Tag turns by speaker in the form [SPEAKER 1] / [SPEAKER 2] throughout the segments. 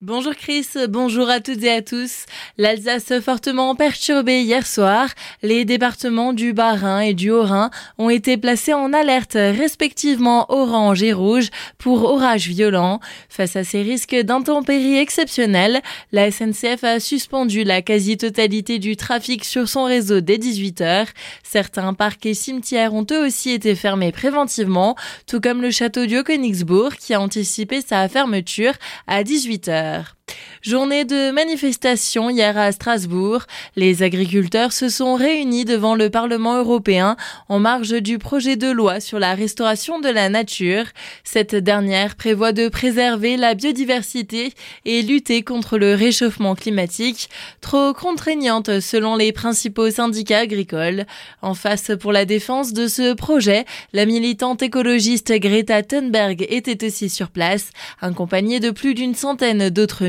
[SPEAKER 1] Bonjour Chris, bonjour à toutes et à tous. L'Alsace fortement perturbée hier soir, les départements du Bas-Rhin et du Haut-Rhin ont été placés en alerte respectivement orange et rouge pour orages violents. Face à ces risques d'intempéries exceptionnelles, la SNCF a suspendu la quasi-totalité du trafic sur son réseau dès 18h. Certains parcs et cimetières ont eux aussi été fermés préventivement, tout comme le château de Königsbourg qui a anticipé sa fermeture à 18h faire Journée de manifestation hier à Strasbourg. Les agriculteurs se sont réunis devant le Parlement européen en marge du projet de loi sur la restauration de la nature. Cette dernière prévoit de préserver la biodiversité et lutter contre le réchauffement climatique, trop contraignante selon les principaux syndicats agricoles. En face pour la défense de ce projet, la militante écologiste Greta Thunberg était aussi sur place, accompagnée de plus d'une centaine d'autres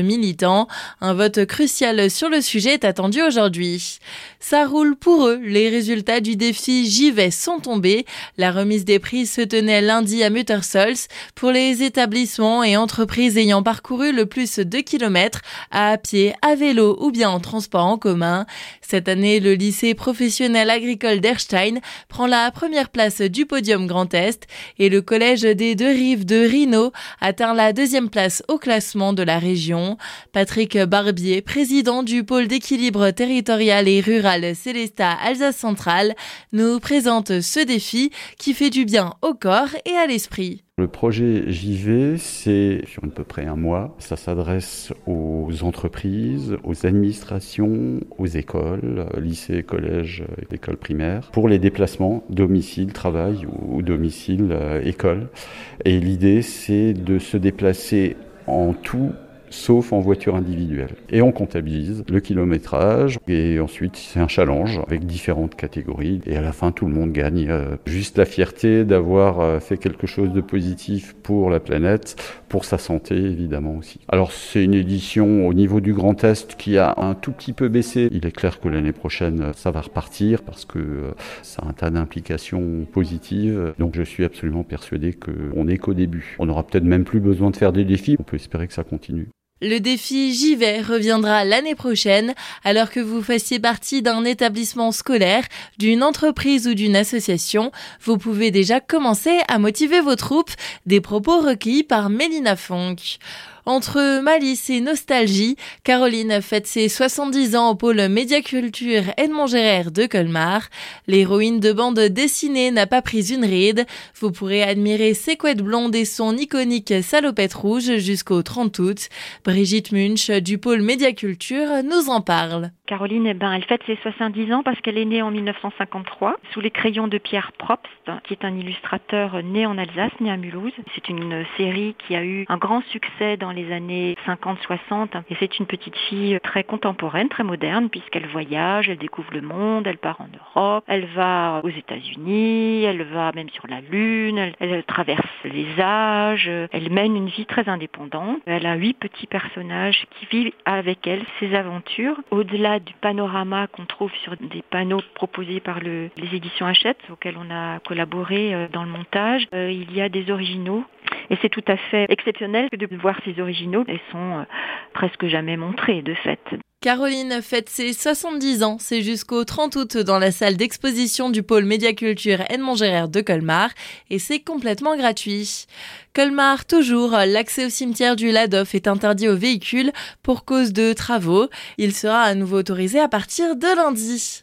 [SPEAKER 1] Un vote crucial sur le sujet est attendu aujourd'hui. Ça roule pour eux. Les résultats du défi J'y vais sont tombés. La remise des prix se tenait lundi à Muttersols pour les établissements et entreprises ayant parcouru le plus de kilomètres à pied, à vélo ou bien en transport en commun. Cette année, le lycée professionnel agricole d'Erstein prend la première place du podium Grand Est et le collège des deux rives de Rhino atteint la deuxième place au classement de la région. Patrick Barbier, président du pôle d'équilibre territorial et rural Célesta Alsace Centrale, nous présente ce défi qui fait du bien au corps et à l'esprit.
[SPEAKER 2] Le projet JV, c'est sur à peu près un mois. Ça s'adresse aux entreprises, aux administrations, aux écoles, lycées, collèges, écoles primaires, pour les déplacements domicile, travail ou domicile, euh, école. Et l'idée, c'est de se déplacer en tout sauf en voiture individuelle. Et on comptabilise le kilométrage et ensuite c'est un challenge avec différentes catégories et à la fin tout le monde gagne. Euh, juste la fierté d'avoir euh, fait quelque chose de positif pour la planète, pour sa santé évidemment aussi. Alors c'est une édition au niveau du Grand Est qui a un tout petit peu baissé. Il est clair que l'année prochaine ça va repartir parce que euh, ça a un tas d'implications positives. Donc je suis absolument persuadé qu'on n'est qu'au début. On aura peut-être même plus besoin de faire des défis. On peut espérer que ça continue.
[SPEAKER 1] Le défi J'y vais reviendra l'année prochaine, alors que vous fassiez partie d'un établissement scolaire, d'une entreprise ou d'une association. Vous pouvez déjà commencer à motiver vos troupes, des propos recueillis par Mélina Fonck. Entre malice et nostalgie, Caroline fête ses 70 ans au pôle médiaculture Edmond Gérard de Colmar. L'héroïne de bande dessinée n'a pas pris une ride. Vous pourrez admirer ses couettes blondes et son iconique salopette rouge jusqu'au 30 août. Brigitte Munch du pôle médiaculture nous en parle.
[SPEAKER 3] Caroline, eh ben, elle fête ses 70 ans parce qu'elle est née en 1953 sous les crayons de Pierre Probst, qui est un illustrateur né en Alsace, né à Mulhouse. C'est une série qui a eu un grand succès dans les années 50-60 et c'est une petite fille très contemporaine, très moderne puisqu'elle voyage, elle découvre le monde, elle part en Europe, elle va aux États-Unis, elle va même sur la Lune, elle, elle traverse les âges, elle mène une vie très indépendante. Elle a huit petits personnages qui vivent avec elle ses aventures. Au-delà du panorama qu'on trouve sur des panneaux proposés par le, les éditions Hachette, auxquels on a collaboré euh, dans le montage. Euh, il y a des originaux et c'est tout à fait exceptionnel de voir ces originaux. Ils sont euh, presque jamais montrés de fait.
[SPEAKER 1] Caroline fête ses 70 ans, c'est jusqu'au 30 août dans la salle d'exposition du pôle médiaculture Edmond Gérard de Colmar et c'est complètement gratuit. Colmar, toujours, l'accès au cimetière du Ladoff est interdit aux véhicules pour cause de travaux. Il sera à nouveau autorisé à partir de lundi.